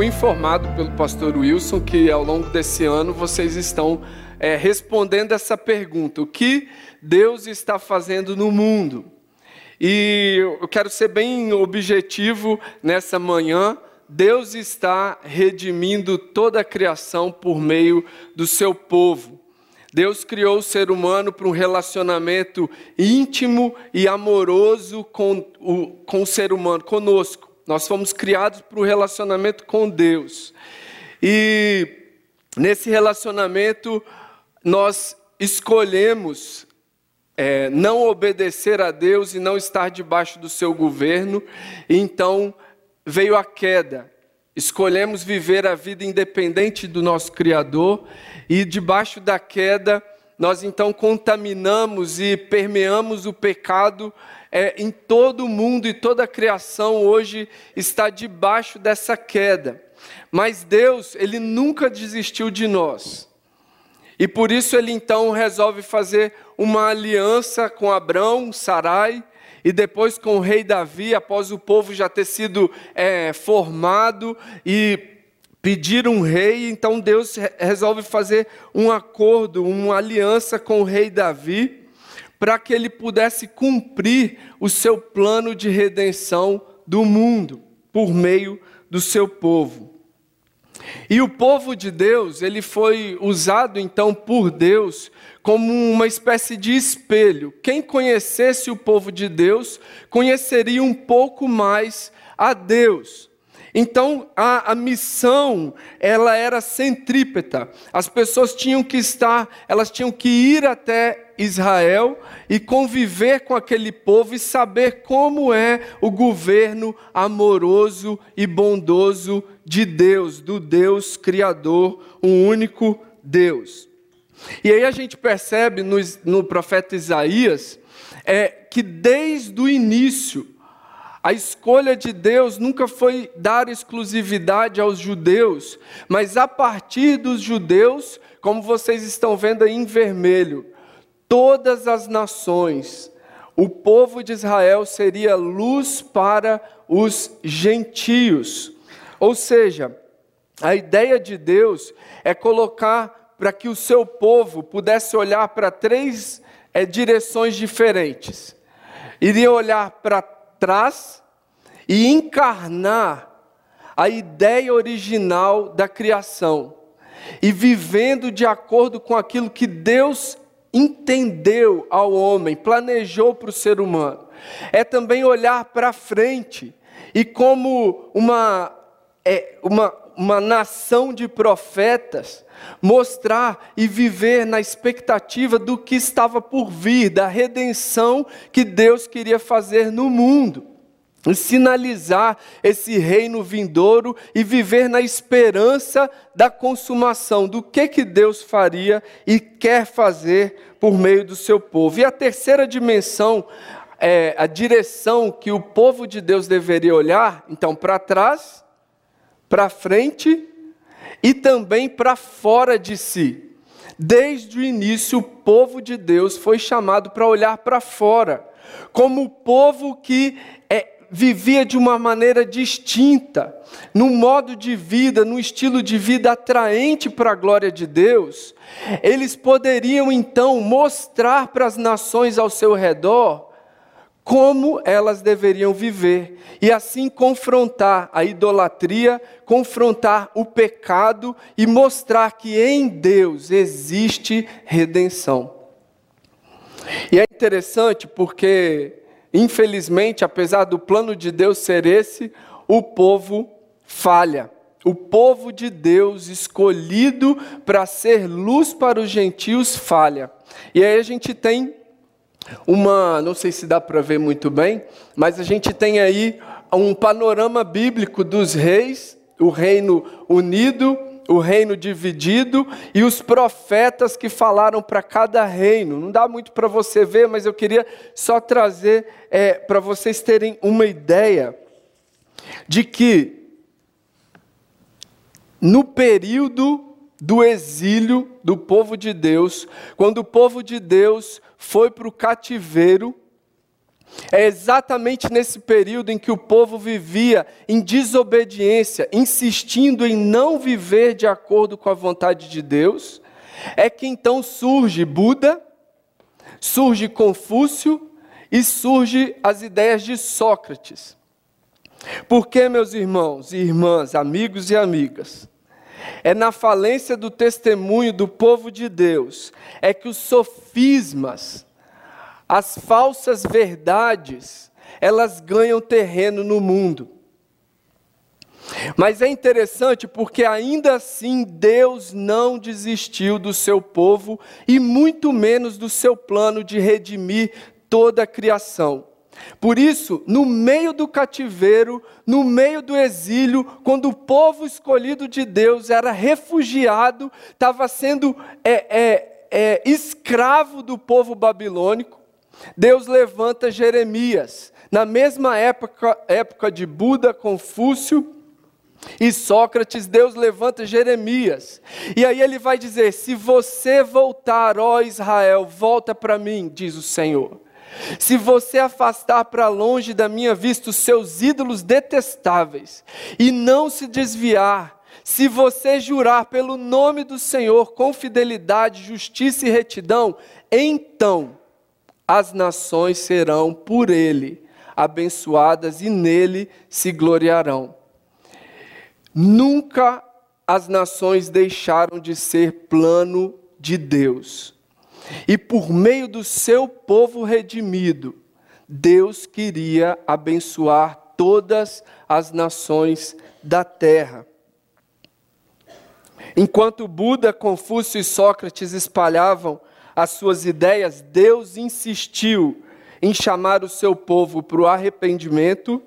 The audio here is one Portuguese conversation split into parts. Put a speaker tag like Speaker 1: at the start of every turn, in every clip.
Speaker 1: fui informado pelo pastor Wilson que ao longo desse ano vocês estão é, respondendo essa pergunta: o que Deus está fazendo no mundo? E eu quero ser bem objetivo nessa manhã. Deus está redimindo toda a criação por meio do seu povo. Deus criou o ser humano para um relacionamento íntimo e amoroso com o, com o ser humano, conosco. Nós fomos criados para o relacionamento com Deus. E nesse relacionamento, nós escolhemos é, não obedecer a Deus e não estar debaixo do seu governo, então veio a queda. Escolhemos viver a vida independente do nosso Criador, e debaixo da queda, nós então contaminamos e permeamos o pecado é, em todo o mundo e toda a criação hoje está debaixo dessa queda. Mas Deus, Ele nunca desistiu de nós. E por isso ele então resolve fazer uma aliança com Abrão, Sarai, e depois com o rei Davi, após o povo já ter sido é, formado e pedir um rei, então Deus resolve fazer um acordo, uma aliança com o rei Davi, para que ele pudesse cumprir o seu plano de redenção do mundo, por meio do seu povo. E o povo de Deus, ele foi usado então por Deus como uma espécie de espelho. Quem conhecesse o povo de Deus, conheceria um pouco mais a Deus. Então, a, a, missão, ela era centrípeta. As pessoas tinham que estar, elas tinham que ir até Israel e conviver com aquele povo e saber como é o governo amoroso e bondoso de Deus, do Deus Criador, um único Deus. E aí a gente percebe no, no profeta Isaías é, que desde o início, a escolha de Deus nunca foi dar exclusividade aos judeus, mas a partir dos judeus, como vocês estão vendo aí em vermelho, todas as nações, o povo de Israel seria luz para os gentios. Ou seja, a ideia de Deus é colocar para que o seu povo pudesse olhar para três é, direções diferentes. Iria olhar para trás e encarnar a ideia original da criação e vivendo de acordo com aquilo que Deus entendeu ao homem, planejou para o ser humano. É também olhar para frente e como uma, é, uma, uma nação de profetas, mostrar e viver na expectativa do que estava por vir, da redenção que Deus queria fazer no mundo. Sinalizar esse reino vindouro e viver na esperança da consumação do que, que Deus faria e quer fazer por meio do seu povo. E a terceira dimensão, é, a direção que o povo de Deus deveria olhar, então, para trás, para frente e também para fora de si. Desde o início, o povo de Deus foi chamado para olhar para fora, como o povo que vivia de uma maneira distinta, num modo de vida, num estilo de vida atraente para a glória de Deus, eles poderiam então mostrar para as nações ao seu redor como elas deveriam viver e assim confrontar a idolatria, confrontar o pecado e mostrar que em Deus existe redenção. E é interessante porque, infelizmente, apesar do plano de Deus ser esse, o povo falha. O povo de Deus escolhido para ser luz para os gentios falha. E aí a gente tem uma, não sei se dá para ver muito bem, mas a gente tem aí um panorama bíblico dos reis, o reino unido, o reino dividido e os profetas que falaram para cada reino. Não dá muito para você ver, mas eu queria só trazer é, para vocês terem uma ideia de que no período do exílio do povo de Deus, quando o povo de Deus foi para o cativeiro, É exatamente nesse período em que o povo vivia em desobediência, insistindo em não viver de acordo com a vontade de Deus, é que então surge Buda, surge Confúcio e surge as ideias de Sócrates. Porque, meus irmãos e irmãs, amigos e amigas, é na falência do testemunho do povo de Deus, é que os sofismas, as falsas verdades, elas ganham terreno no mundo. Mas é interessante porque ainda assim Deus não desistiu do seu povo e muito menos do seu plano de redimir toda a criação. Por isso, no meio do cativeiro, no meio do exílio, quando o povo escolhido de Deus era refugiado, estava sendo é, é, é, escravo do povo babilônico, Deus levanta Jeremias. Na mesma época, época de Buda, Confúcio e Sócrates, Deus levanta Jeremias. E aí ele vai dizer: Se você voltar, ó Israel, volta para mim, diz o Senhor. Se você afastar para longe da minha vista os seus ídolos detestáveis e não se desviar, se você jurar pelo nome do Senhor com fidelidade, justiça e retidão, então as nações serão por ele abençoadas e nele se gloriarão. Nunca as nações deixaram de ser plano de Deus. E por meio do seu povo redimido, Deus queria abençoar todas as nações da terra. Enquanto Buda, Confúcio e Sócrates espalhavam as suas ideias, Deus insistiu em chamar o seu povo para o arrependimento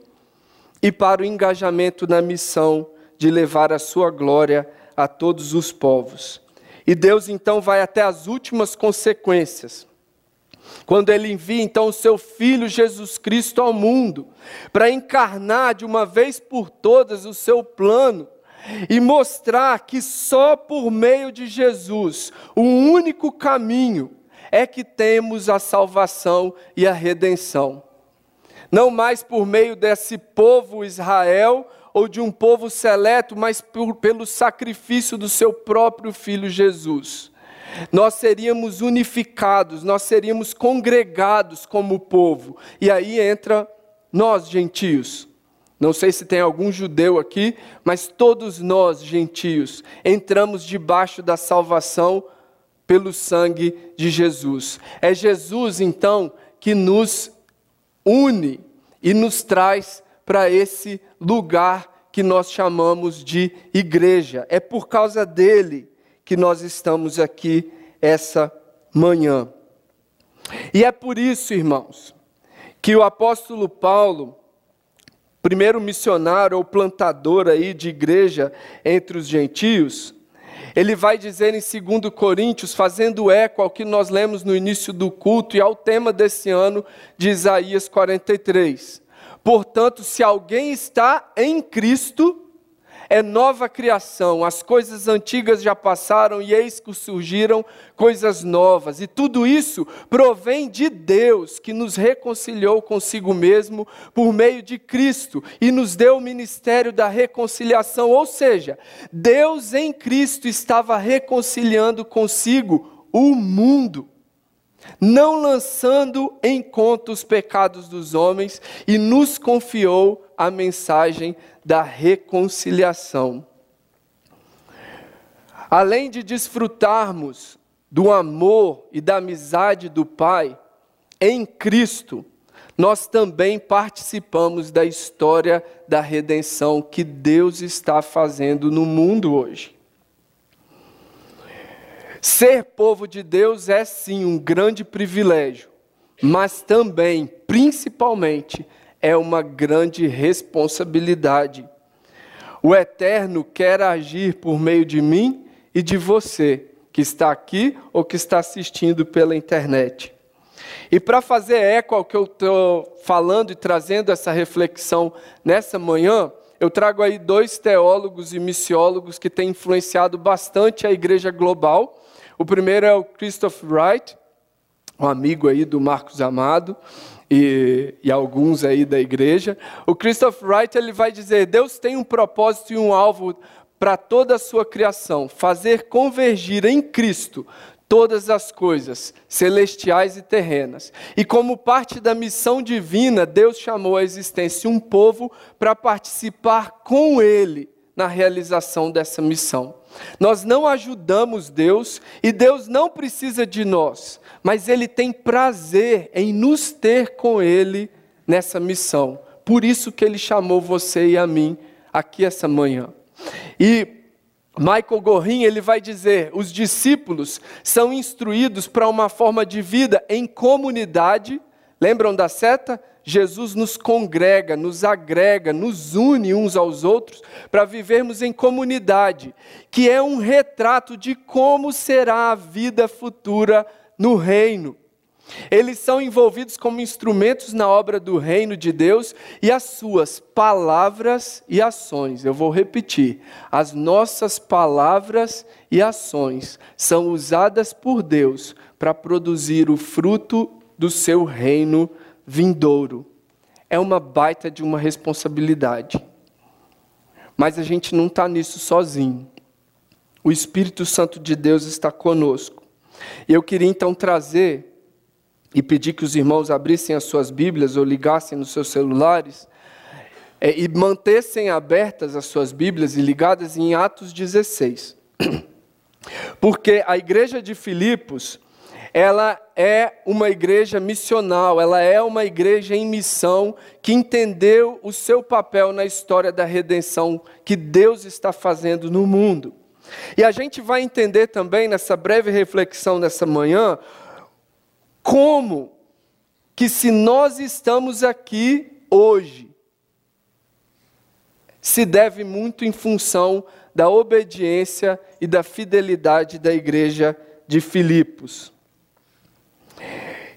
Speaker 1: e para o engajamento na missão de levar a sua glória a todos os povos. E Deus então vai até as últimas consequências. Quando ele envia então o seu filho Jesus Cristo ao mundo, para encarnar de uma vez por todas o seu plano e mostrar que só por meio de Jesus, o único caminho é que temos a salvação e a redenção. Não mais por meio desse povo Israel ou de um povo seleto, mas por, pelo sacrifício do seu próprio filho Jesus. Nós seríamos unificados, nós seríamos congregados como povo. E aí entra nós, gentios. Não sei se tem algum judeu aqui, mas todos nós, gentios, entramos debaixo da salvação pelo sangue de Jesus. É Jesus, então, que nos une e nos traz para esse lugar que nós chamamos de igreja. É por causa dele que nós estamos aqui essa manhã. E é por isso, irmãos, que o apóstolo Paulo, primeiro missionário ou plantador aí de igreja entre os gentios, ele vai dizer em 2 Coríntios, fazendo eco ao que nós lemos no início do culto e ao tema desse ano de Isaías 43. Portanto, se alguém está em Cristo, é nova criação, as coisas antigas já passaram e eis que surgiram coisas novas. E tudo isso provém de Deus, que nos reconciliou consigo mesmo por meio de Cristo e nos deu o ministério da reconciliação. Ou seja, Deus em Cristo estava reconciliando consigo o mundo não lançando em conta os pecados dos homens, e nos confiou a mensagem da reconciliação. Além de desfrutarmos do amor e da amizade do Pai em Cristo, nós também participamos da história da redenção que Deus está fazendo no mundo hoje. Ser povo de Deus é sim um grande privilégio, mas também, principalmente, é uma grande responsabilidade. O Eterno quer agir por meio de mim e de você, que está aqui ou que está assistindo pela internet. E para fazer eco ao que eu estou falando e trazendo essa reflexão nessa manhã, eu trago aí dois teólogos e missiólogos que têm influenciado bastante a igreja global o primeiro é o Christoph Wright, um amigo aí do Marcos Amado, e, e, alguns aí da igreja, o Christopher Wright ele vai dizer: Deus tem um propósito e um alvo para toda a sua criação, fazer convergir em Cristo todas as coisas, celestiais e terrenas. E como parte da missão divina, Deus chamou à existência um povo para participar com Ele na realização dessa missão. Nós não ajudamos Deus e Deus não precisa de nós, mas Ele tem prazer em nos ter com Ele nessa missão. Por isso que Ele chamou você e a mim aqui essa manhã. E Michael Gorin ele vai dizer: os discípulos são instruídos para uma forma de vida em comunidade. Lembram da seta? Jesus nos congrega, nos agrega, nos une uns aos outros para vivermos em comunidade, que é um retrato de como será a vida futura no reino. Eles são envolvidos como instrumentos na obra do reino de Deus e as suas palavras e ações. Eu vou repetir: as nossas palavras e ações são usadas por Deus para produzir o fruto do seu reino vindouro. É uma baita de uma responsabilidade. Mas a gente não está nisso sozinho. O Espírito Santo de Deus está conosco. Eu queria então trazer e pedir que os irmãos abrissem as suas Bíblias ou ligassem nos seus celulares é, e mantessem abertas as suas Bíblias e ligadas em Atos 16. Porque a igreja de Filipos, ela é uma igreja missional, ela é uma igreja em missão que entendeu o seu papel na história da redenção que Deus está fazendo no mundo. E a gente vai entender também nessa breve reflexão nessa manhã como que se nós estamos aqui hoje, se deve muito em função da obediência e da fidelidade da igreja de Filipos.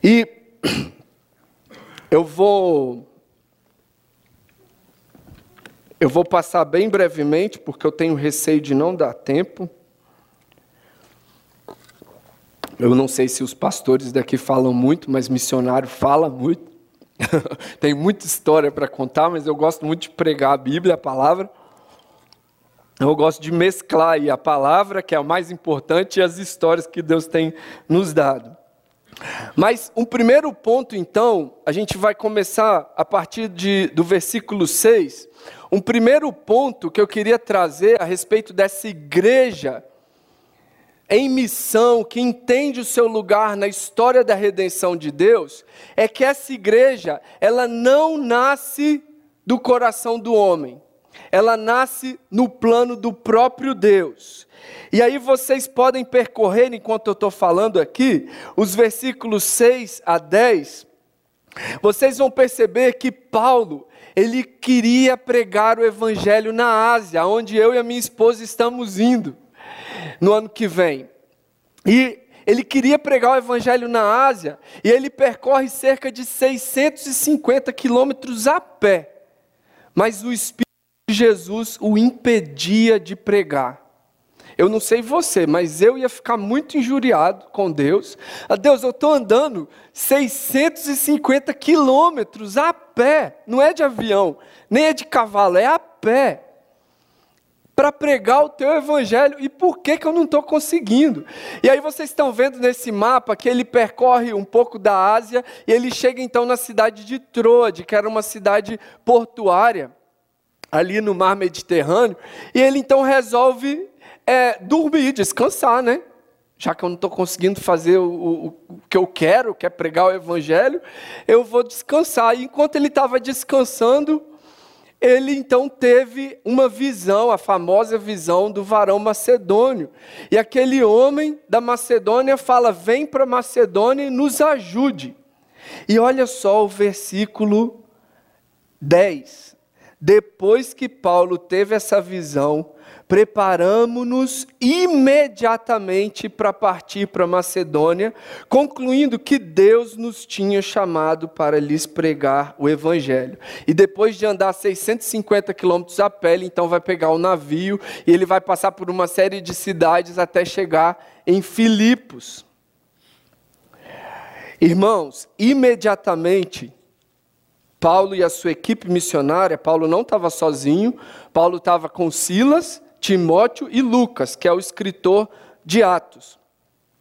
Speaker 1: E eu vou eu vou passar bem brevemente, porque eu tenho receio de não dar tempo. Eu não sei se os pastores daqui falam muito, mas missionário fala muito. Tem muita história para contar, mas eu gosto muito de pregar a Bíblia, a palavra. Eu gosto de mesclar a palavra, que é a mais importante, e as histórias que Deus tem nos dado. Mas um primeiro ponto, então, a gente vai começar a partir de, do versículo 6. Um primeiro ponto que eu queria trazer a respeito dessa igreja em missão, que entende o seu lugar na história da redenção de Deus, é que essa igreja, ela não nasce do coração do homem. Ela nasce no plano do próprio Deus. E aí vocês podem percorrer, enquanto eu estou falando aqui, os versículos 6 a 10. Vocês vão perceber que Paulo, ele queria pregar o evangelho na Ásia, onde eu e a minha esposa estamos indo no ano que vem. E ele queria pregar o evangelho na Ásia, e ele percorre cerca de 650 quilômetros a pé. Mas o Espírito Jesus o impedia de pregar. Eu não sei você, mas eu ia ficar muito injuriado com Deus. Ah, Deus, eu estou andando 650 quilômetros a pé, não é de avião, nem é de cavalo, é a pé para pregar o teu evangelho e por que, que eu não estou conseguindo? E aí vocês estão vendo nesse mapa que ele percorre um pouco da Ásia e ele chega então na cidade de Troade, que era uma cidade portuária, ali no mar Mediterrâneo, e ele então resolve é, dormir, descansar, né? Já que eu não estou conseguindo fazer o, o, que eu quero, que é pregar o evangelho, eu vou descansar. E enquanto ele estava descansando, ele então teve uma visão, a famosa visão do varão macedônio. E aquele homem da Macedônia fala: Vem para Macedônia e nos ajude. E olha só o versículo 10. Depois que Paulo teve essa visão, preparamos-nos imediatamente para partir para Macedônia, concluindo que Deus nos tinha chamado para lhes pregar o Evangelho. E depois de andar 650 quilômetros a pé, ele então vai pegar o navio e ele vai passar por uma série de cidades até chegar em Filipos. Irmãos, imediatamente Paulo e a sua equipe missionária, Paulo não estava sozinho, Paulo estava com Silas, Timóteo e Lucas, que é o escritor de Atos.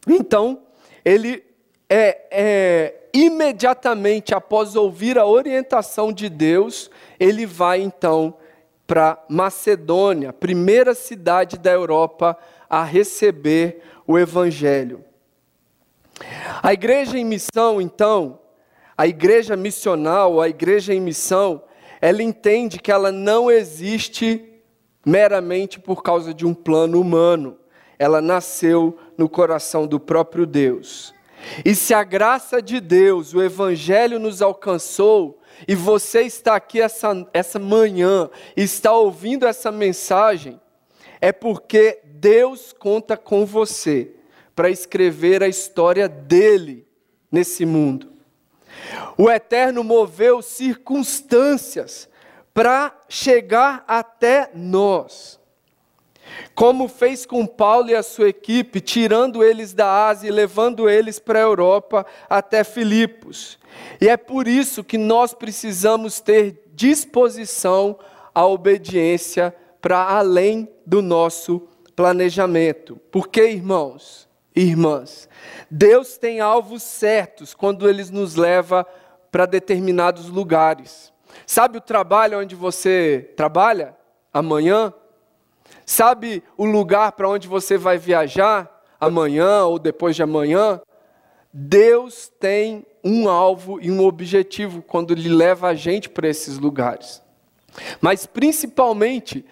Speaker 1: Então, ele é, é, imediatamente após ouvir a orientação de Deus, ele vai então para Macedônia, primeira cidade da Europa a receber o Evangelho. A igreja em missão, então, a igreja missional, a igreja em missão, ela entende que ela não existe meramente por causa de um plano humano. Ela nasceu no coração do próprio Deus. E se a graça de Deus, o Evangelho nos alcançou, e você está aqui essa, essa manhã, está ouvindo essa mensagem, é porque Deus conta com você para escrever a história dele nesse mundo. O Eterno moveu circunstâncias para chegar até nós. Como fez com Paulo e a sua equipe, tirando eles da Ásia e levando eles para a Europa até Filipos. E é por isso que nós precisamos ter disposição à obediência para além do nosso planejamento. Porque, irmãos irmãs, Deus tem alvos certos quando Ele nos leva para determinados lugares. Sabe o trabalho onde você trabalha amanhã? Sabe o lugar para onde você vai viajar amanhã ou depois de amanhã? Deus tem um alvo e um objetivo quando Ele leva a gente para esses lugares. Mas principalmente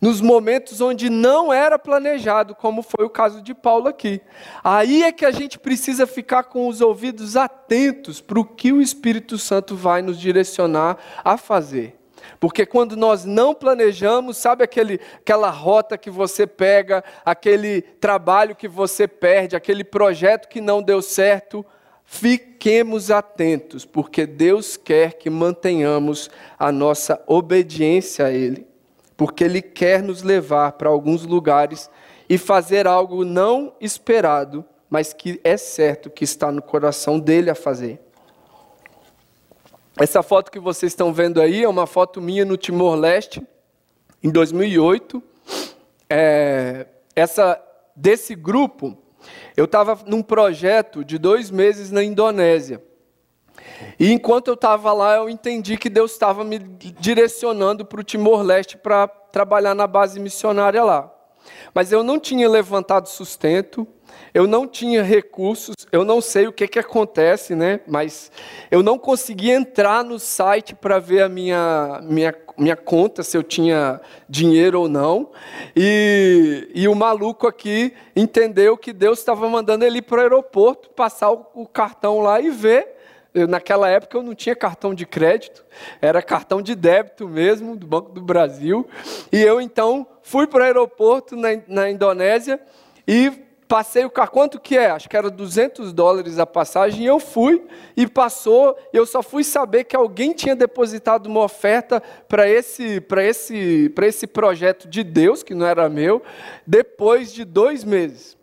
Speaker 1: nos momentos onde não era planejado, como foi o caso de Paulo aqui. Aí é que a gente precisa ficar com os ouvidos atentos para o que o Espírito Santo vai nos direcionar a fazer. Porque quando nós não planejamos, sabe aquele, aquela rota que você pega, aquele trabalho que você perde, aquele projeto que não deu certo, fiquemos atentos, porque Deus quer que mantenhamos a nossa obediência a Ele porque Ele quer nos levar para alguns lugares e fazer algo não esperado, mas que é certo que está no coração dele a fazer. Essa foto que vocês estão vendo aí é uma foto minha no Timor-Leste, em 2008. É, essa, desse grupo, eu estava num projeto de dois meses na Indonésia. E enquanto eu estava lá, eu entendi que Deus estava me direcionando para o Timor-Leste para trabalhar na base missionária lá. Mas eu não tinha levantado sustento, eu não tinha recursos, eu não sei o que, que acontece, né? Mas eu não conseguia entrar no site para ver a minha, minha, minha conta, se eu tinha dinheiro ou não. E, e o maluco aqui entendeu que Deus estava mandando ele para o aeroporto, passar o, o cartão lá e ver eu, naquela época eu não tinha cartão de crédito, era cartão de débito mesmo, do Banco do Brasil. E eu então fui para o aeroporto na, na Indonésia e passei o carro. Quanto que é? Acho que era 200 dólares a passagem. Eu fui e passou. Eu só fui saber que alguém tinha depositado uma oferta para esse, esse, esse projeto de Deus, que não era meu, depois de dois meses.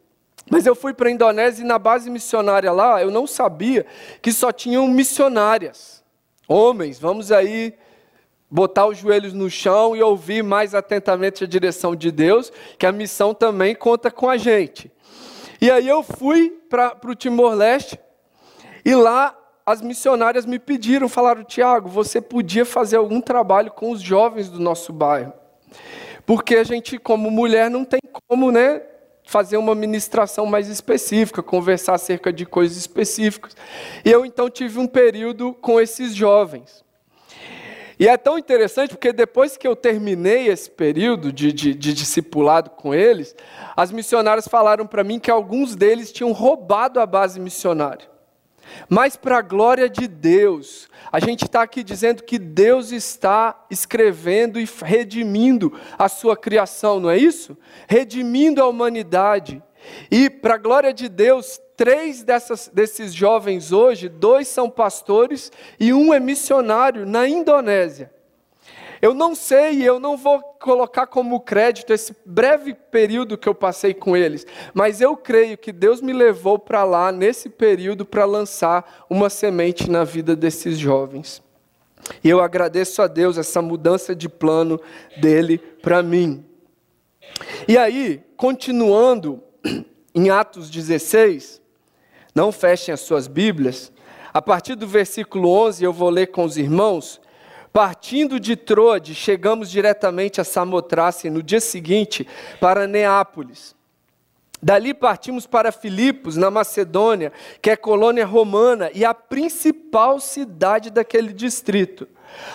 Speaker 1: Mas eu fui para a Indonésia e na base missionária lá, eu não sabia que só tinham missionárias. Homens, vamos aí botar os joelhos no chão e ouvir mais atentamente a direção de Deus, que a missão também conta com a gente. E aí eu fui para o Timor-Leste e lá as missionárias me pediram, falaram, Tiago, você podia fazer algum trabalho com os jovens do nosso bairro. Porque a gente, como mulher, não tem como, né? Fazer uma ministração mais específica, conversar acerca de coisas específicas. E eu então tive um período com esses jovens. E é tão interessante porque depois que eu terminei esse período de, de, de discipulado com eles, as missionárias falaram para mim que alguns deles tinham roubado a base missionária. Mas, para a glória de Deus, a gente está aqui dizendo que Deus está escrevendo e redimindo a sua criação, não é isso? Redimindo a humanidade. E, para a glória de Deus, três dessas, desses jovens hoje, dois são pastores e um é missionário na Indonésia. Eu não sei, eu não vou colocar como crédito esse breve período que eu passei com eles, mas eu creio que Deus me levou para lá nesse período para lançar uma semente na vida desses jovens. E eu agradeço a Deus essa mudança de plano dele para mim. E aí, continuando em Atos 16, não fechem as suas Bíblias, a partir do versículo 11 eu vou ler com os irmãos. Partindo de Troade, chegamos diretamente a Samotrace no dia seguinte para Neápolis. Dali partimos para Filipos, na Macedônia, que é colônia romana e a principal cidade daquele distrito.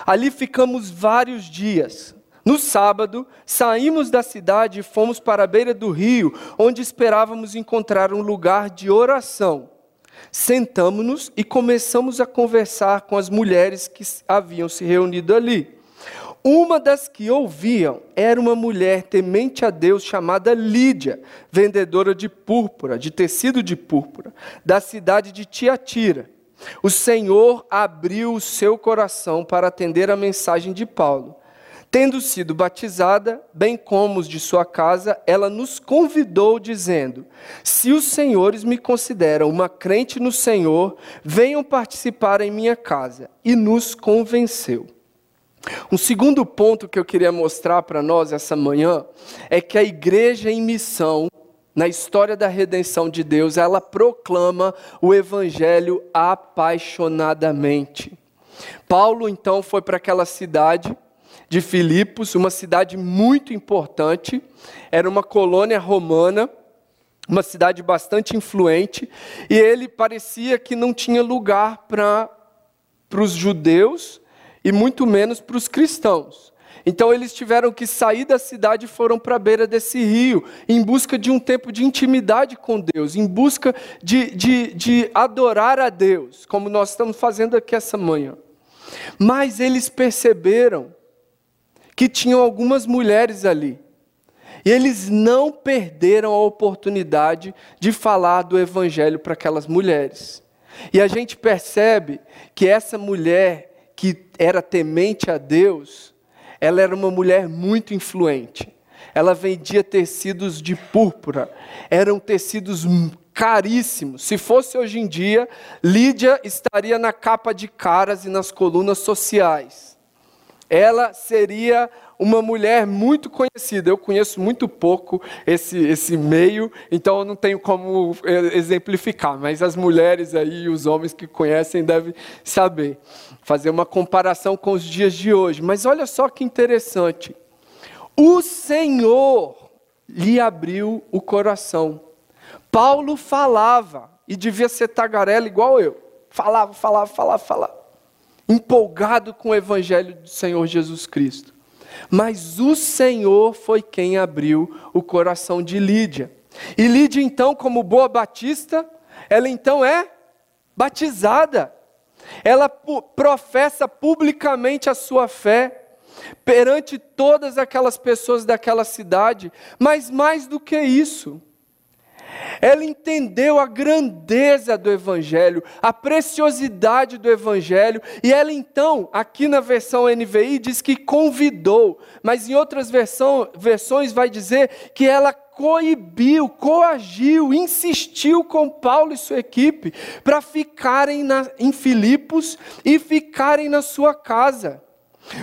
Speaker 1: Ali ficamos vários dias. No sábado, saímos da cidade e fomos para a beira do rio, onde esperávamos encontrar um lugar de oração. Sentamos-nos e começamos a conversar com as mulheres que haviam se reunido ali. Uma das que ouviam era uma mulher temente a Deus chamada Lídia, vendedora de púrpura, de tecido de púrpura, da cidade de Tiatira. O Senhor abriu o seu coração para atender a mensagem de Paulo. Tendo sido batizada, bem como os de sua casa, ela nos convidou, dizendo: Se os senhores me consideram uma crente no Senhor, venham participar em minha casa. E nos convenceu. Um segundo ponto que eu queria mostrar para nós essa manhã é que a igreja em missão, na história da redenção de Deus, ela proclama o evangelho apaixonadamente. Paulo então foi para aquela cidade de Filipos, uma cidade muito importante, era uma colônia romana, uma cidade bastante influente, e ele parecia que não tinha lugar para os judeus e muito menos para os cristãos. Então eles tiveram que sair da cidade e foram para a beira desse rio, em busca de um tempo de intimidade com Deus, em busca de, de, de adorar a Deus, como nós estamos fazendo aqui essa manhã. Mas eles perceberam que tinham algumas mulheres ali. E eles não perderam a oportunidade de falar do Evangelho para aquelas mulheres. E a gente percebe que essa mulher que era temente a Deus, ela era uma mulher muito influente. Ela vendia tecidos de púrpura, eram tecidos caríssimos. Se fosse hoje em dia, Lídia estaria na capa de caras e nas colunas sociais. Ela seria uma mulher muito conhecida. Eu conheço muito pouco esse, esse meio, então eu não tenho como é, exemplificar, mas as mulheres aí, os homens que conhecem devem saber. Fazer uma comparação com os dias de hoje. Mas olha só que interessante. O Senhor lhe abriu o coração. Paulo falava, e devia ser tagarela igual eu. Falava, falava, falava, falava. Empolgado com o evangelho do Senhor Jesus Cristo. Mas o Senhor foi quem abriu o coração de Lídia. E Lídia, então, como boa batista, ela então é batizada. Ela professa publicamente a sua fé perante todas aquelas pessoas daquela cidade, mas mais do que isso, ela entendeu a grandeza do Evangelho, a preciosidade do Evangelho, e ela então, aqui na versão NVI, diz que convidou, mas em outras versão, versões vai dizer que ela coibiu, coagiu, insistiu com Paulo e sua equipe para ficarem na, em Filipos e ficarem na sua casa.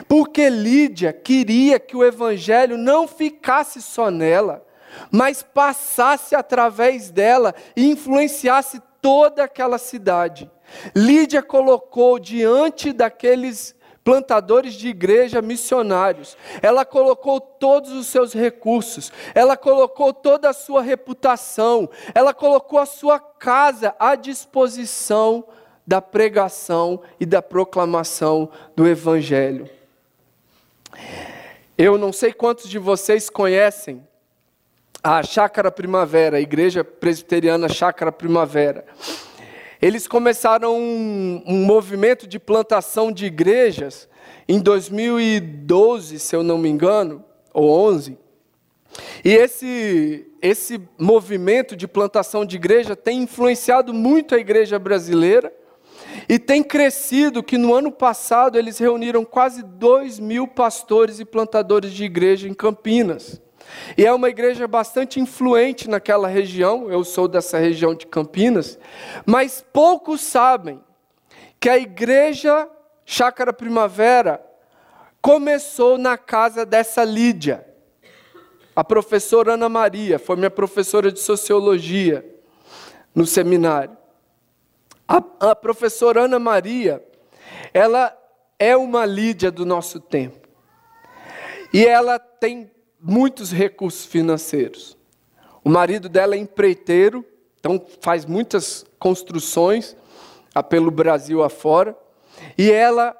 Speaker 1: Porque Lídia queria que o evangelho não ficasse só nela, mas passasse através dela e influenciasse toda aquela cidade. Lídia colocou diante daqueles plantadores de igreja missionários. Ela colocou todos os seus recursos, ela colocou toda a sua reputação, ela colocou a sua casa à disposição da pregação e da proclamação do Evangelho. Eu não sei quantos de vocês conhecem a Chácara Primavera, a Igreja Presbiteriana Chácara Primavera. Eles começaram um, um, movimento de plantação de igrejas em 2012, se eu não me engano, ou 11. E esse, esse movimento de plantação de igreja tem influenciado muito a igreja brasileira e tem crescido que no ano passado eles reuniram quase 2 mil pastores e plantadores de igreja em Campinas. E é uma igreja bastante influente naquela região, eu sou dessa região de Campinas, mas poucos sabem que a igreja Chácara Primavera começou na casa dessa Lídia. A professora Ana Maria foi minha professora de sociologia no seminário. A, a professora Ana Maria, ela é uma Lídia do nosso tempo. E ela tem muitos recursos financeiros. O marido dela é empreiteiro, então faz muitas construções pelo Brasil afora. E ela,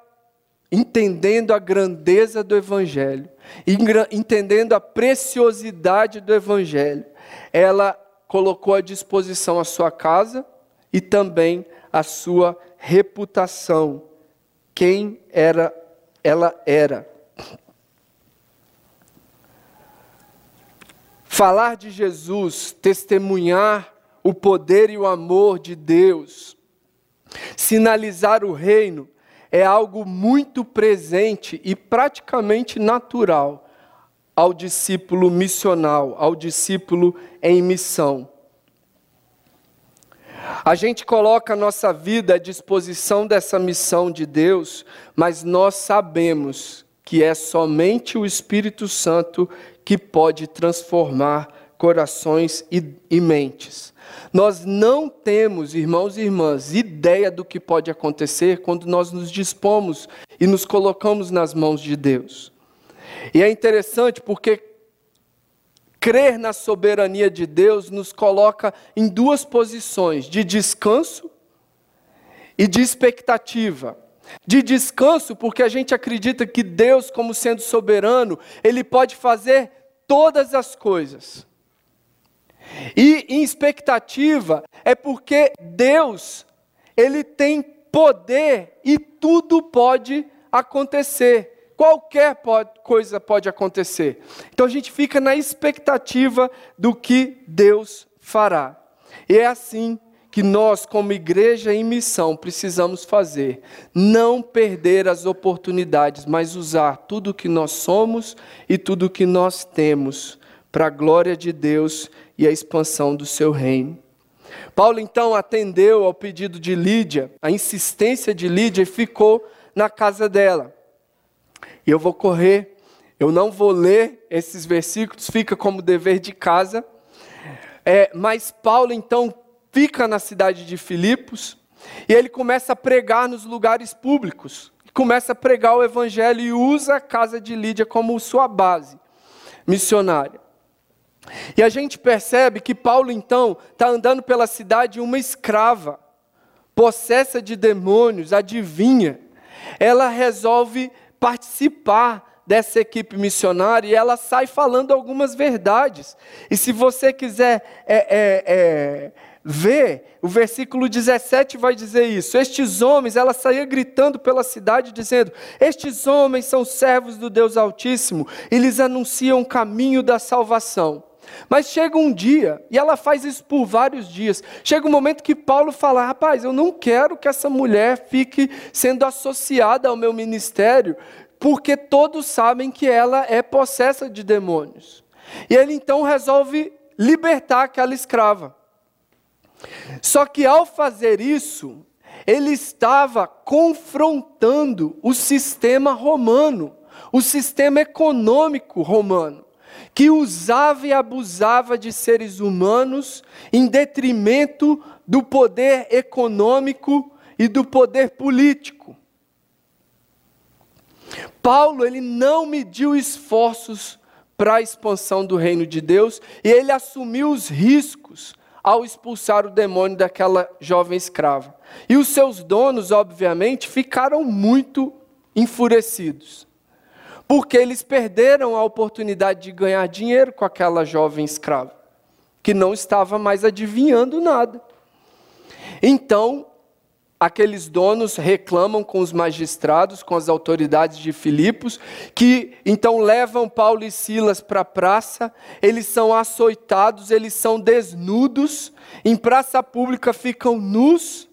Speaker 1: entendendo a grandeza do Evangelho, entendendo a preciosidade do Evangelho, ela colocou à disposição a sua casa e também a sua reputação. Quem era ela era. Falar de Jesus, testemunhar o poder e o amor de Deus, sinalizar o reino, é algo muito presente e praticamente natural ao discípulo missional, ao discípulo em missão. A gente coloca a nossa vida à disposição dessa missão de Deus, mas nós sabemos que é somente o Espírito Santo que pode transformar corações e, e, mentes. Nós não temos, irmãos e irmãs, ideia do que pode acontecer quando nós nos dispomos e nos colocamos nas mãos de Deus. E é interessante porque crer na soberania de Deus nos coloca em duas posições: de descanso e de expectativa de descanso, porque a gente acredita que Deus, como sendo soberano, ele pode fazer todas as coisas. E em expectativa é porque Deus, ele tem poder e tudo pode acontecer. Qualquer pode, coisa pode acontecer. Então a gente fica na expectativa do que Deus fará. E é assim que nós, como igreja em missão, precisamos fazer. Não perder as oportunidades, mas usar tudo o que nós somos e tudo o que nós temos para a glória de Deus e a expansão do seu reino. Paulo então atendeu ao pedido de Lídia, a insistência de Lídia e ficou na casa dela. E eu vou correr, eu não vou ler esses versículos, fica como dever de casa. É, mas Paulo então fica na cidade de Filipos e ele começa a pregar nos lugares públicos. Começa a pregar o evangelho e usa a casa de Lídia como sua base missionária. E a gente percebe que Paulo então está andando pela cidade uma escrava, possessa de demônios, adivinha. Ela resolve participar dessa equipe missionária e ela sai falando algumas verdades. E se você quiser é, é, é, vê, o versículo 17 vai dizer isso. Estes homens, ela saía gritando pela cidade, dizendo: Estes homens são servos do Deus Altíssimo, e lhes anunciam o caminho da salvação. Mas chega um dia, e ela faz isso por vários dias. Chega um momento que Paulo fala: Rapaz, eu não quero que essa mulher fique sendo associada ao meu ministério, porque todos sabem que ela é possessa de demônios. E ele então resolve libertar aquela escrava. Só que ao fazer isso, ele estava confrontando o sistema romano, o sistema econômico romano, que usava e abusava de seres humanos em detrimento do poder econômico e do poder político. Paulo ele não mediu esforços para a expansão do reino de Deus e ele assumiu os riscos ao expulsar o demônio daquela jovem escrava. E os seus donos, obviamente, ficaram muito enfurecidos, porque eles perderam a oportunidade de ganhar dinheiro com aquela jovem escrava, que não estava mais adivinhando nada. Então, aqueles donos reclamam com os magistrados, com as autoridades de Filipos, que então levam Paulo e Silas para a praça, eles são açoitados, eles são desnudos, em praça pública ficam nus,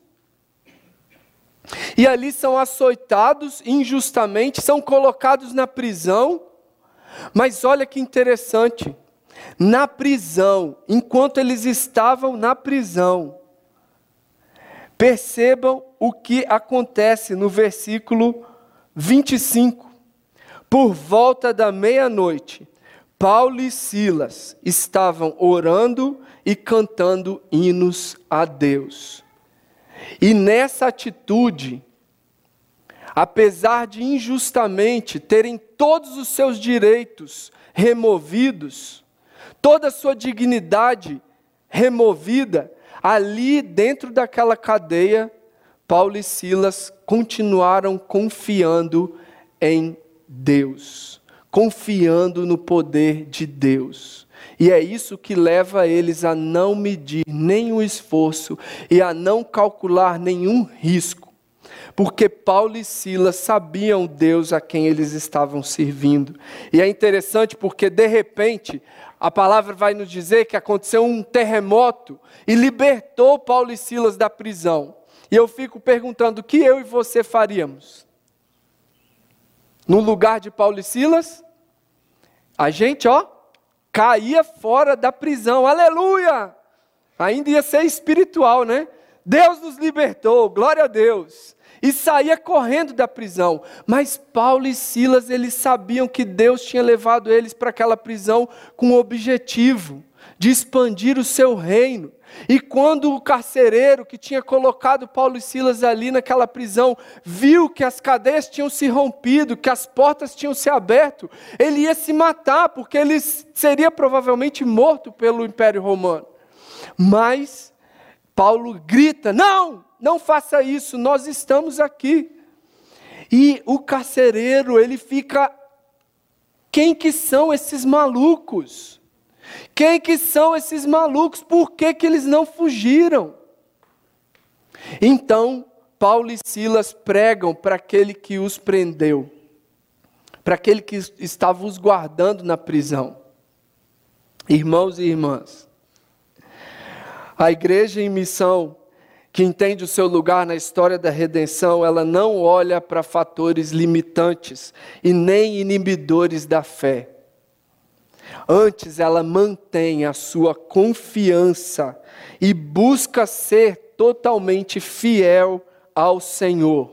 Speaker 1: e ali são açoitados injustamente, são colocados na prisão, mas olha que interessante, na prisão, enquanto eles estavam na prisão, Percebam o que acontece no versículo 25. Por volta da meia-noite, Paulo e Silas estavam orando e cantando hinos a Deus. E nessa atitude, apesar de injustamente terem todos os seus direitos removidos, toda a sua dignidade removida, ali dentro daquela cadeia, Paulo e Silas continuaram confiando em Deus, confiando no poder de Deus. E é isso que leva eles a não medir nenhum esforço e a não calcular nenhum risco, porque Paulo e Silas sabiam Deus a quem eles estavam servindo. E é interessante porque, de repente, a palavra vai nos dizer que aconteceu um terremoto e libertou Paulo e Silas da prisão. E eu fico perguntando: o que eu e você faríamos? No lugar de Paulo e Silas? A gente, ó, caía fora da prisão, aleluia! Ainda ia ser espiritual, né? Deus nos libertou, glória a Deus. E saía correndo da prisão. Mas Paulo e Silas, eles sabiam que Deus tinha levado eles para aquela prisão com o objetivo de expandir o seu reino. E quando o carcereiro que tinha colocado Paulo e Silas ali naquela prisão viu que as cadeias tinham se rompido, que as portas tinham se aberto, ele ia se matar, porque ele seria provavelmente morto pelo Império Romano. Mas Paulo grita: Não, não faça isso, nós estamos aqui. E o carcereiro, ele fica: Quem que são esses malucos? Quem que são esses malucos? Por que, que eles não fugiram? Então, Paulo e Silas pregam para aquele que os prendeu, para aquele que estava os guardando na prisão. Irmãos e irmãs, a igreja em missão, que entende o seu lugar na história da redenção, ela não olha para fatores limitantes e nem inibidores da fé. Antes, ela mantém a sua confiança e busca ser totalmente fiel ao Senhor.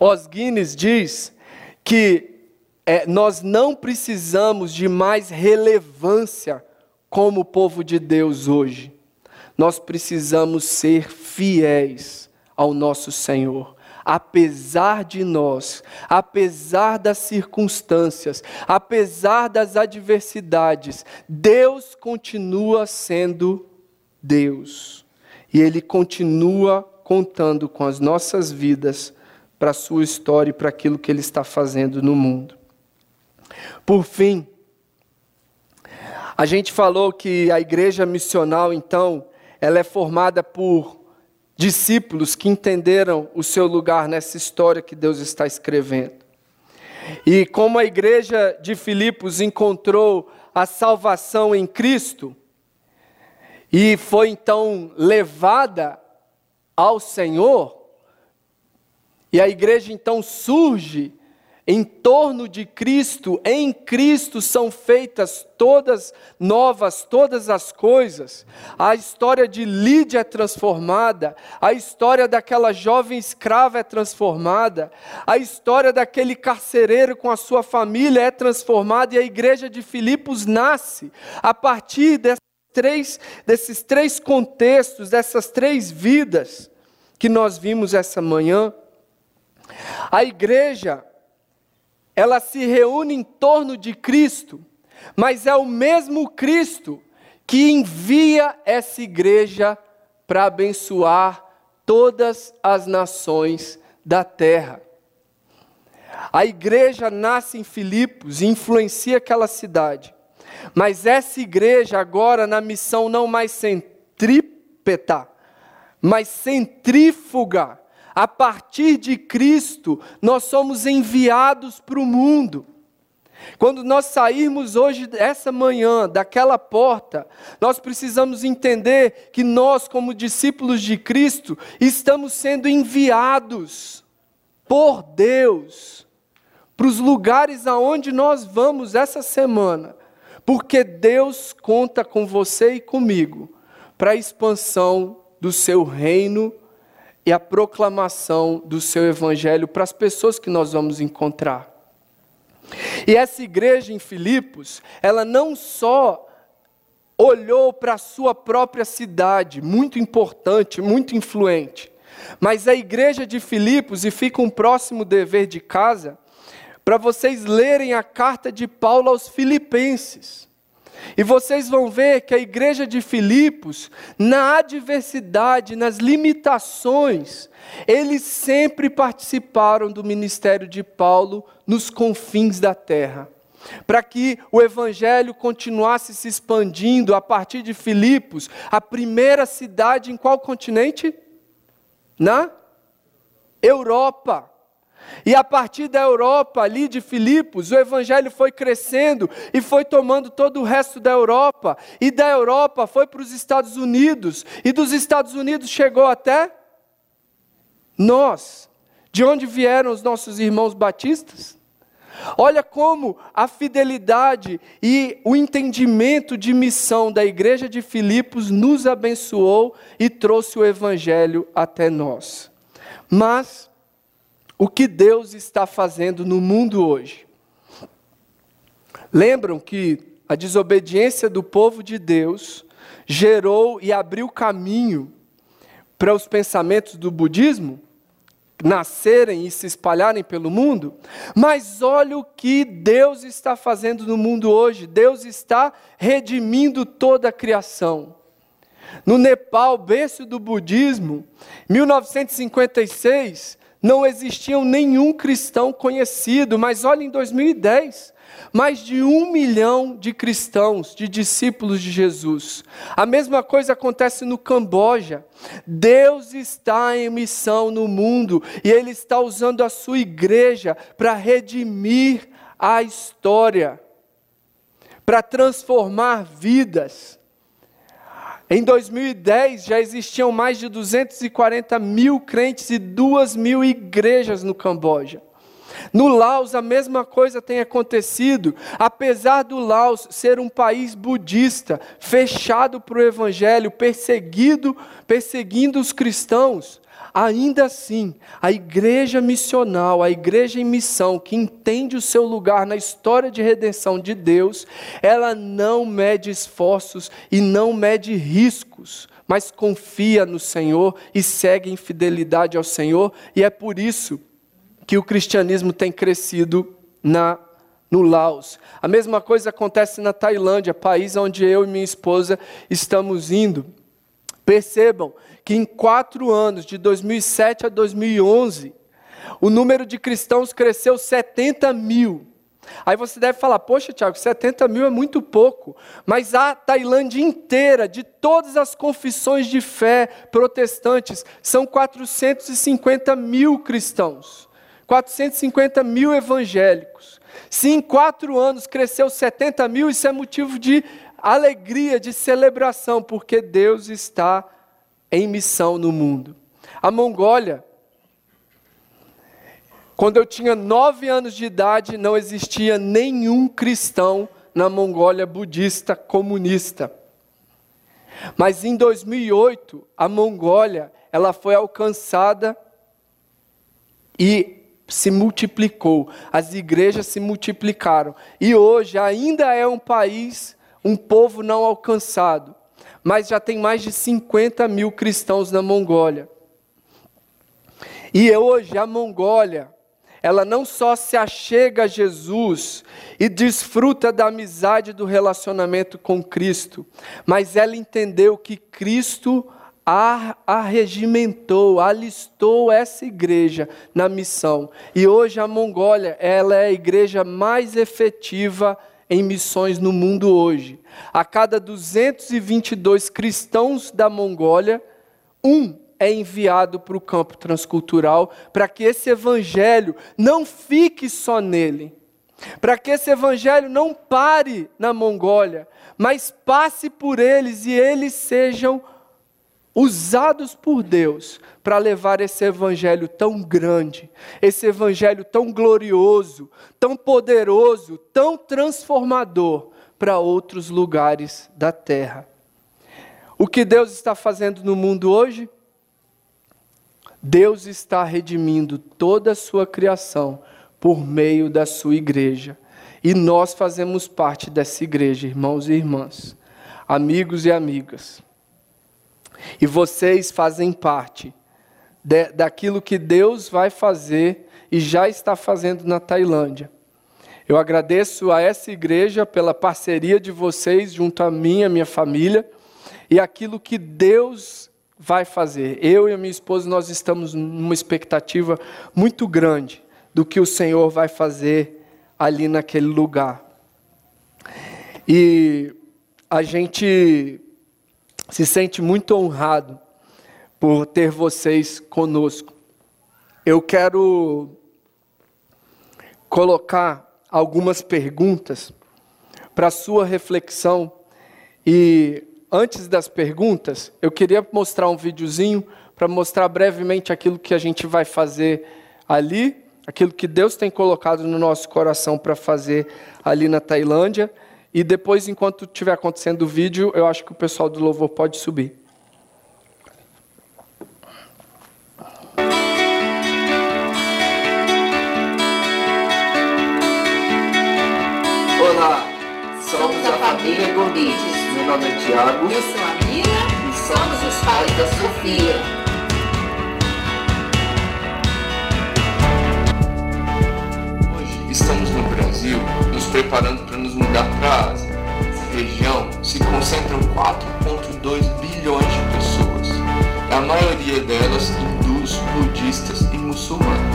Speaker 1: Os Guinness diz que é, nós não precisamos de mais relevância como povo de Deus hoje. Nós precisamos ser fiéis ao nosso Senhor apesar de nós, apesar das circunstâncias, apesar das adversidades, Deus continua sendo Deus. E Ele continua contando com as nossas vidas para a sua história e para aquilo que Ele está fazendo no mundo. Por fim, a gente falou que a igreja missional, então, ela é formada por discípulos que entenderam o seu lugar nessa história que Deus está escrevendo. E como a igreja de Filipos encontrou a salvação em Cristo e foi então levada ao Senhor, e a igreja então surge em torno de Cristo, em Cristo são feitas todas novas, todas as coisas. A história de Lídia é transformada, a história daquela jovem escrava é transformada, a história daquele carcereiro com a sua família é transformada e a igreja de Filipos nasce a partir desses três, desses três contextos, dessas três vidas que nós vimos essa manhã. A igreja ela se reúne em torno de Cristo, mas é o mesmo Cristo que envia essa igreja para abençoar todas as nações da terra. A igreja nasce em Filipos e influencia aquela cidade. Mas essa igreja agora na missão não mais centrípeta, mas centrífuga, a partir de Cristo, nós somos enviados para o mundo. Quando nós sairmos hoje, essa manhã, daquela porta, nós precisamos entender que nós, como discípulos de Cristo, estamos sendo enviados por Deus para os lugares aonde nós vamos essa semana, porque Deus conta com você e comigo para a expansão do seu reino e a proclamação do seu evangelho para as pessoas que nós vamos encontrar. E essa igreja em Filipos, ela não só olhou para a sua própria cidade, muito importante, muito influente, mas a igreja de Filipos, e fica um próximo dever de casa, para vocês lerem a carta de Paulo aos Filipenses. E vocês vão ver que a igreja de Filipos, na adversidade, nas limitações, eles sempre participaram do ministério de Paulo nos confins da terra. Para que o evangelho continuasse se expandindo a partir de Filipos, a primeira cidade em qual continente? Na Europa. E a partir da Europa, ali de Filipos, o evangelho foi crescendo e foi tomando todo o resto da Europa. E da Europa foi para os Estados Unidos. E dos Estados Unidos chegou até nós. De onde vieram os nossos irmãos batistas? Olha como a fidelidade e o entendimento de missão da igreja de Filipos nos abençoou e trouxe o evangelho até nós. Mas o que Deus está fazendo no mundo hoje. Lembram que a desobediência do povo de Deus gerou e abriu caminho para os pensamentos do budismo nascerem e se espalharem pelo mundo? Mas olha o que Deus está fazendo no mundo hoje. Deus está redimindo toda a criação. No Nepal, berço do budismo, 1956, não existiam nenhum cristão conhecido, mas olha em 2010, mais de um milhão de cristãos, de discípulos de Jesus. A mesma coisa acontece no Camboja. Deus está em missão no mundo e Ele está usando a sua igreja para redimir a história, para transformar vidas. Em 2010 já existiam mais de 240 mil crentes e 2 mil igrejas no Camboja. No Laos a mesma coisa tem acontecido, apesar do Laos ser um país budista, fechado para o evangelho, perseguido, perseguindo os cristãos. Ainda assim, a igreja missional, a igreja em missão, que entende o seu lugar na história de redenção de Deus, ela não mede esforços e não mede riscos, mas confia no Senhor e segue em fidelidade ao Senhor, e é por isso que o cristianismo tem crescido na no Laos. A mesma coisa acontece na Tailândia, país onde eu e minha esposa estamos indo. Percebam que em quatro anos, de 2007 a 2011, o número de cristãos cresceu 70 mil. Aí você deve falar, poxa, Tiago, 70 mil é muito pouco. Mas a Tailândia inteira, de todas as confissões de fé protestantes, são 450 mil cristãos. 450 mil evangélicos. Se em quatro anos cresceu 70 mil, isso é motivo de alegria, de celebração, porque Deus está em missão no mundo. A Mongólia, quando eu tinha nove anos de idade, não existia nenhum cristão na Mongólia budista comunista. Mas em 2008, a Mongólia, ela foi alcançada e se multiplicou, as igrejas se multiplicaram. E hoje ainda é um país, um povo não alcançado mas já tem mais de 50 mil cristãos na Mongólia. E hoje a Mongólia, ela não só se achega a Jesus e desfruta da amizade do relacionamento com Cristo, mas ela entendeu que Cristo arregimentou, alistou essa igreja na missão. E hoje a Mongólia, ela é a igreja mais efetiva em missões no mundo hoje. A cada 222 cristãos da Mongólia, um é enviado para o campo transcultural para que esse evangelho não fique só nele. Para que esse evangelho não pare na Mongólia, mas passe por eles e eles sejam usados por Deus para levar esse evangelho tão grande, esse evangelho tão glorioso, tão poderoso, tão transformador para outros lugares da terra. O que Deus está fazendo no mundo hoje? Deus está redimindo toda a sua criação por meio da sua igreja. E nós fazemos parte dessa igreja, irmãos e irmãs, amigos e amigas. E vocês fazem parte de, daquilo que Deus vai fazer e já está fazendo na Tailândia. Eu agradeço a essa igreja pela parceria de vocês junto a mim, a minha família, e aquilo que Deus vai fazer. Eu e a minha esposa, nós estamos numa expectativa muito grande do que o Senhor vai fazer ali naquele lugar. E a gente se sente muito honrado por ter vocês conosco. Eu quero colocar algumas perguntas para sua reflexão e antes das perguntas, eu queria mostrar um videozinho para mostrar brevemente aquilo que a gente vai fazer ali, aquilo que Deus tem colocado no nosso coração para fazer ali na Tailândia. E depois, enquanto estiver acontecendo o vídeo, eu acho que o pessoal do louvor pode subir. Olá, somos a família Gomides. Meu nome é Tiago.
Speaker 2: Eu sou a Mira e somos os pais da Sofia.
Speaker 1: Hoje estamos no Brasil, preparando para nos mudar para a Ásia. Nessa região se concentram 4,2 bilhões de pessoas. A maioria delas hindus, budistas e muçulmanos.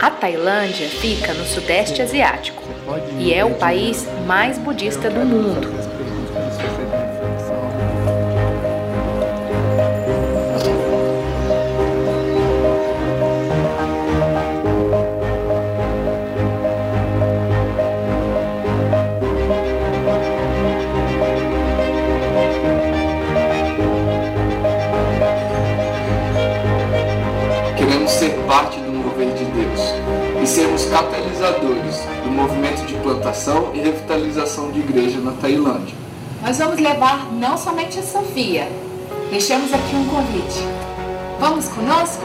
Speaker 3: A Tailândia fica no Sudeste Asiático e é o país mais budista do mundo.
Speaker 1: Sermos catalisadores do movimento de plantação e revitalização de igreja na Tailândia.
Speaker 2: Nós vamos levar não somente a Sofia, deixamos aqui um convite. Vamos conosco?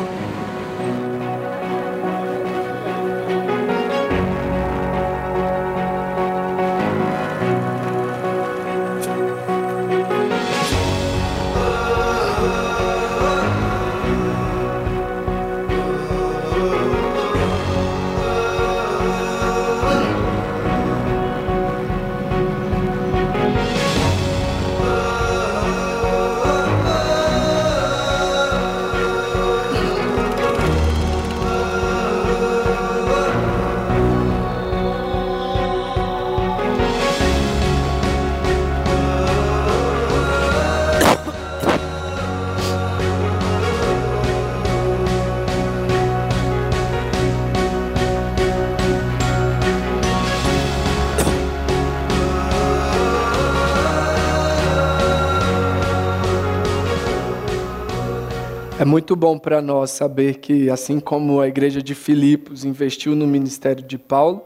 Speaker 1: Muito bom para nós saber que, assim como a igreja de Filipos investiu no ministério de Paulo,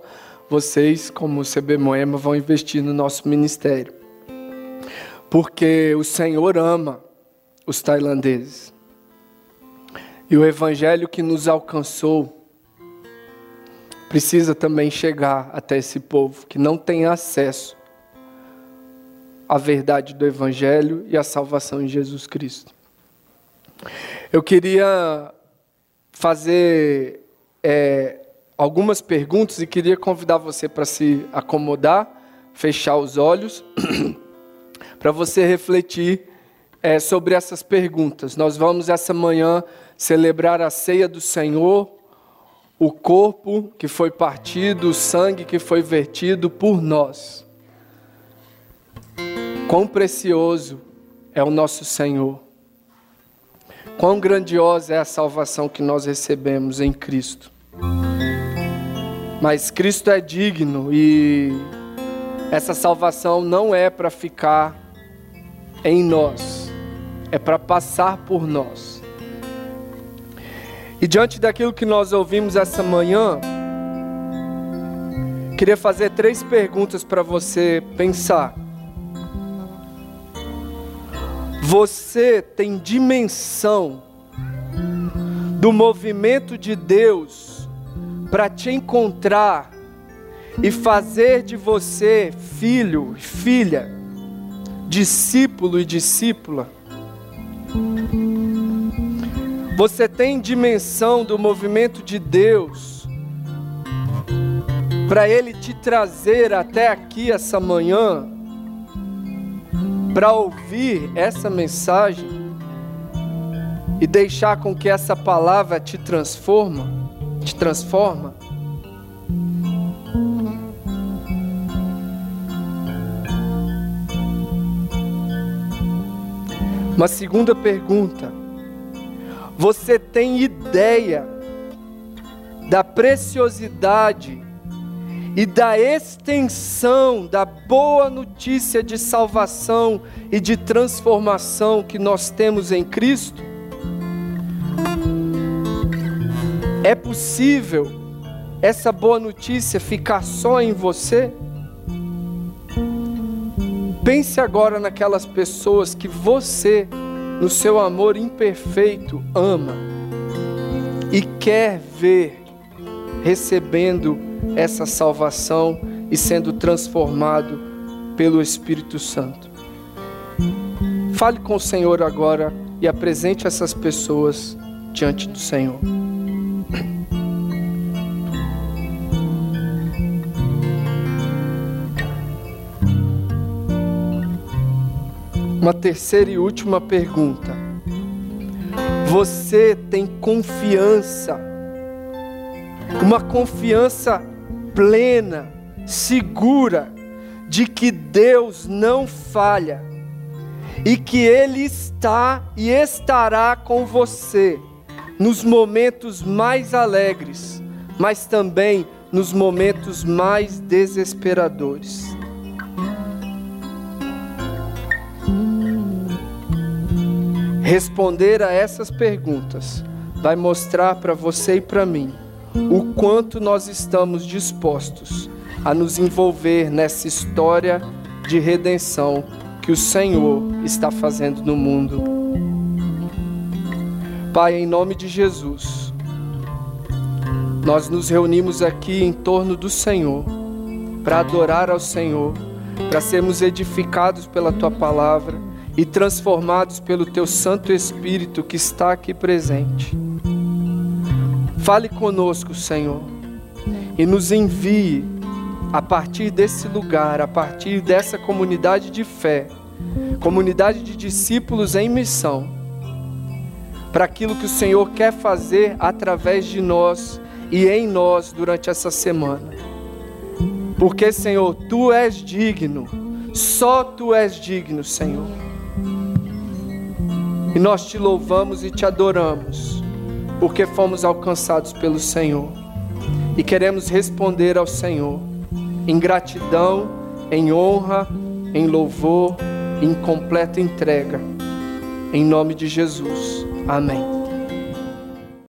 Speaker 1: vocês, como o CB Moema, vão investir no nosso ministério. Porque o Senhor ama os tailandeses. E o evangelho que nos alcançou precisa também chegar até esse povo que não tem acesso à verdade do evangelho e à salvação em Jesus Cristo. Eu queria fazer é, algumas perguntas e queria convidar você para se acomodar, fechar os olhos, para você refletir é, sobre essas perguntas. Nós vamos essa manhã celebrar a ceia do Senhor, o corpo que foi partido, o sangue que foi vertido por nós. Quão precioso é o nosso Senhor. Quão grandiosa é a salvação que nós recebemos em Cristo. Mas Cristo é digno e essa salvação não é para ficar em nós, é para passar por nós. E diante daquilo que nós ouvimos essa manhã, queria fazer três perguntas para você pensar. Você tem dimensão do movimento de Deus para te encontrar e fazer de você filho, filha, discípulo e discípula. Você tem dimensão do movimento de Deus para Ele te trazer até aqui essa manhã para ouvir essa mensagem e deixar com que essa palavra te transforma, te transforma. Uma segunda pergunta: Você tem ideia da preciosidade e da extensão da boa notícia de salvação e de transformação que nós temos em Cristo? É possível essa boa notícia ficar só em você? Pense agora naquelas pessoas que você, no seu amor imperfeito, ama e quer ver recebendo essa salvação e sendo transformado pelo Espírito Santo. Fale com o Senhor agora e apresente essas pessoas diante do Senhor. Uma terceira e última pergunta. Você tem confiança, uma confiança plena, segura, de que Deus não falha e que Ele está e estará com você nos momentos mais alegres, mas também nos momentos mais desesperadores. Responder a essas perguntas vai mostrar para você e para mim o quanto nós estamos dispostos a nos envolver nessa história de redenção que o Senhor está fazendo no mundo. Pai, em nome de Jesus, nós nos reunimos aqui em torno do Senhor para adorar ao Senhor, para sermos edificados pela tua palavra e transformados pelo teu Santo Espírito que está aqui presente. Fale conosco, Senhor, e nos envie a partir desse lugar, a partir dessa comunidade de fé, comunidade de discípulos em missão, para aquilo que o Senhor quer fazer através de nós e em nós durante essa semana. Porque, Senhor, tu és digno, só tu és digno, Senhor. E nós te louvamos e te adoramos, porque fomos alcançados pelo Senhor. E queremos responder ao Senhor em gratidão, em honra, em louvor, em completa entrega. Em nome de Jesus. Amém.